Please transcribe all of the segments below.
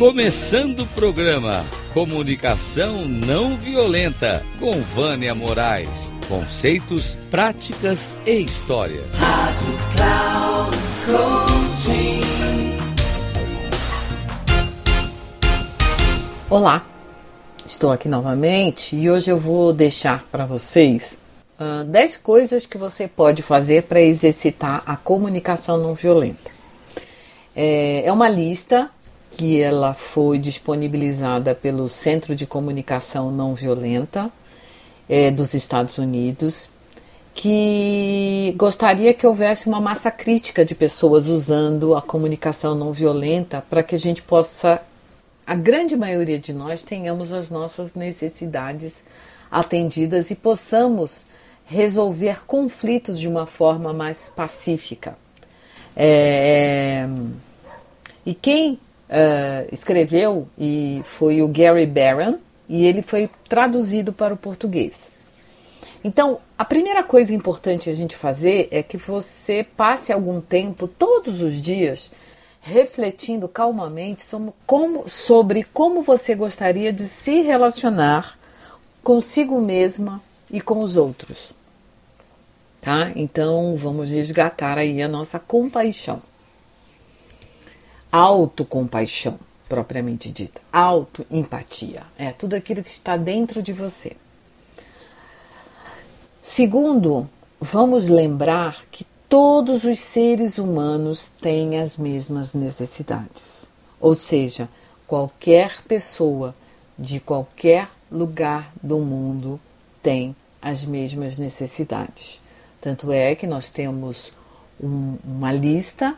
Começando o programa Comunicação Não Violenta com Vânia Moraes. Conceitos, práticas e história. Rádio Cloud Coaching. Olá, estou aqui novamente e hoje eu vou deixar para vocês uh, 10 coisas que você pode fazer para exercitar a comunicação não violenta. É, é uma lista que ela foi disponibilizada pelo Centro de Comunicação Não Violenta é, dos Estados Unidos, que gostaria que houvesse uma massa crítica de pessoas usando a comunicação não violenta para que a gente possa, a grande maioria de nós, tenhamos as nossas necessidades atendidas e possamos resolver conflitos de uma forma mais pacífica. É, e quem uh, escreveu e foi o Gary Barron e ele foi traduzido para o português. Então, a primeira coisa importante a gente fazer é que você passe algum tempo, todos os dias, refletindo calmamente sobre como, sobre como você gostaria de se relacionar consigo mesma e com os outros. Tá? Então, vamos resgatar aí a nossa compaixão autocompaixão, propriamente dita, autoempatia. É tudo aquilo que está dentro de você. Segundo, vamos lembrar que todos os seres humanos têm as mesmas necessidades. Ou seja, qualquer pessoa de qualquer lugar do mundo tem as mesmas necessidades. Tanto é que nós temos um, uma lista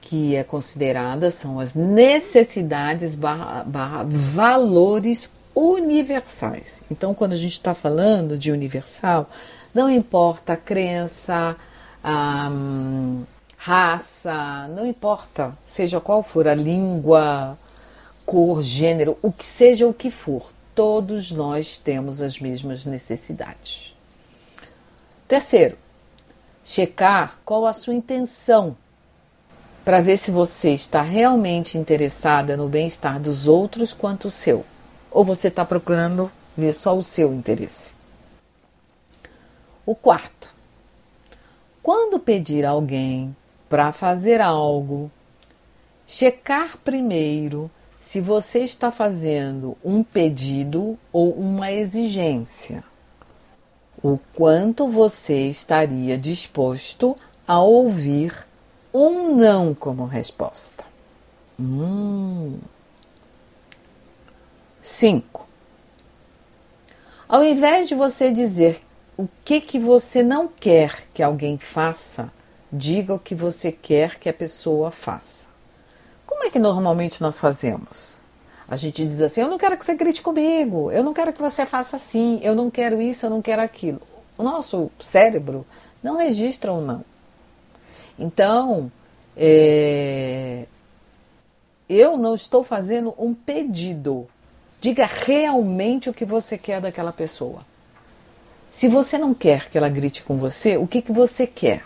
que é considerada são as necessidades barra, barra valores universais. Então, quando a gente está falando de universal, não importa a crença, a hum, raça, não importa, seja qual for a língua, cor, gênero, o que seja o que for, todos nós temos as mesmas necessidades. Terceiro, checar qual a sua intenção para ver se você está realmente interessada no bem-estar dos outros quanto o seu, ou você está procurando ver só o seu interesse. O quarto, quando pedir alguém para fazer algo, checar primeiro se você está fazendo um pedido ou uma exigência. O quanto você estaria disposto a ouvir um não como resposta. Hum. Cinco. Ao invés de você dizer o que, que você não quer que alguém faça, diga o que você quer que a pessoa faça. Como é que normalmente nós fazemos? A gente diz assim: eu não quero que você grite comigo, eu não quero que você faça assim, eu não quero isso, eu não quero aquilo. O nosso cérebro não registra um não. Então, é, eu não estou fazendo um pedido. Diga realmente o que você quer daquela pessoa. Se você não quer que ela grite com você, o que, que você quer?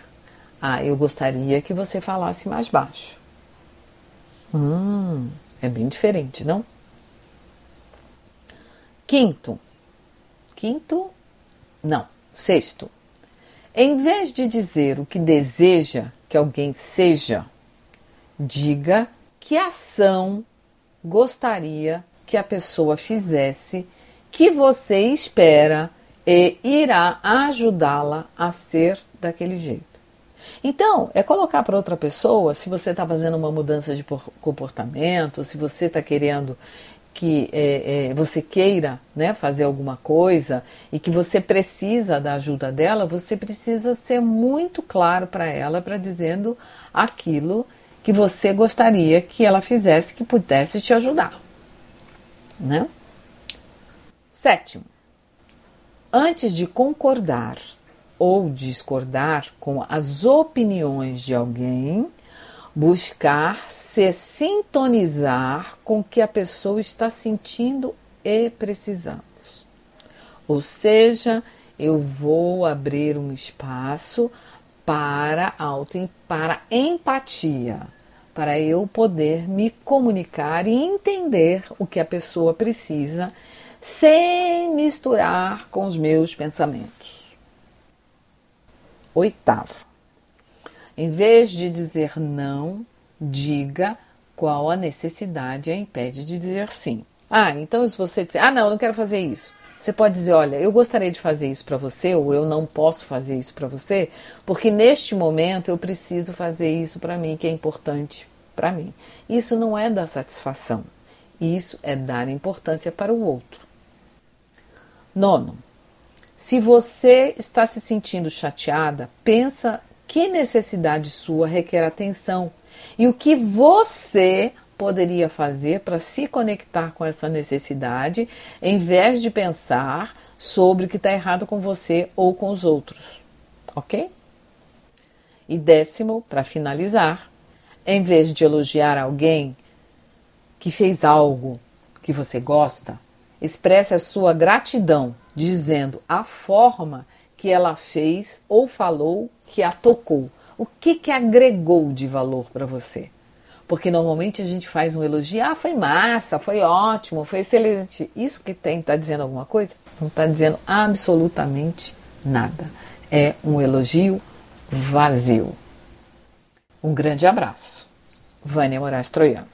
Ah, eu gostaria que você falasse mais baixo. Hum, é bem diferente, não? Quinto. Quinto, não. Sexto. Em vez de dizer o que deseja que alguém seja, diga que ação gostaria que a pessoa fizesse, que você espera e irá ajudá-la a ser daquele jeito. Então, é colocar para outra pessoa se você está fazendo uma mudança de comportamento, se você está querendo que é, é, você queira né, fazer alguma coisa e que você precisa da ajuda dela, você precisa ser muito claro para ela para dizendo aquilo que você gostaria que ela fizesse que pudesse te ajudar. Né? Sétimo, antes de concordar ou discordar com as opiniões de alguém, buscar se sintonizar com o que a pessoa está sentindo e precisando. Ou seja, eu vou abrir um espaço para auto para empatia, para eu poder me comunicar e entender o que a pessoa precisa sem misturar com os meus pensamentos. Oitavo, em vez de dizer não, diga qual a necessidade a impede de dizer sim. Ah, então se você disser, ah, não, eu não quero fazer isso. Você pode dizer, olha, eu gostaria de fazer isso para você, ou eu não posso fazer isso para você, porque neste momento eu preciso fazer isso para mim, que é importante para mim. Isso não é dar satisfação, isso é dar importância para o outro. Nono, se você está se sentindo chateada, pensa que necessidade sua requer atenção e o que você poderia fazer para se conectar com essa necessidade, em vez de pensar sobre o que está errado com você ou com os outros. Ok? E décimo, para finalizar, em vez de elogiar alguém que fez algo que você gosta, expresse a sua gratidão dizendo a forma que ela fez ou falou que a tocou. O que, que agregou de valor para você? Porque normalmente a gente faz um elogio, ah, foi massa, foi ótimo, foi excelente. Isso que tem está dizendo alguma coisa? Não está dizendo absolutamente nada. É um elogio vazio. Um grande abraço. Vânia Moraes Troiano.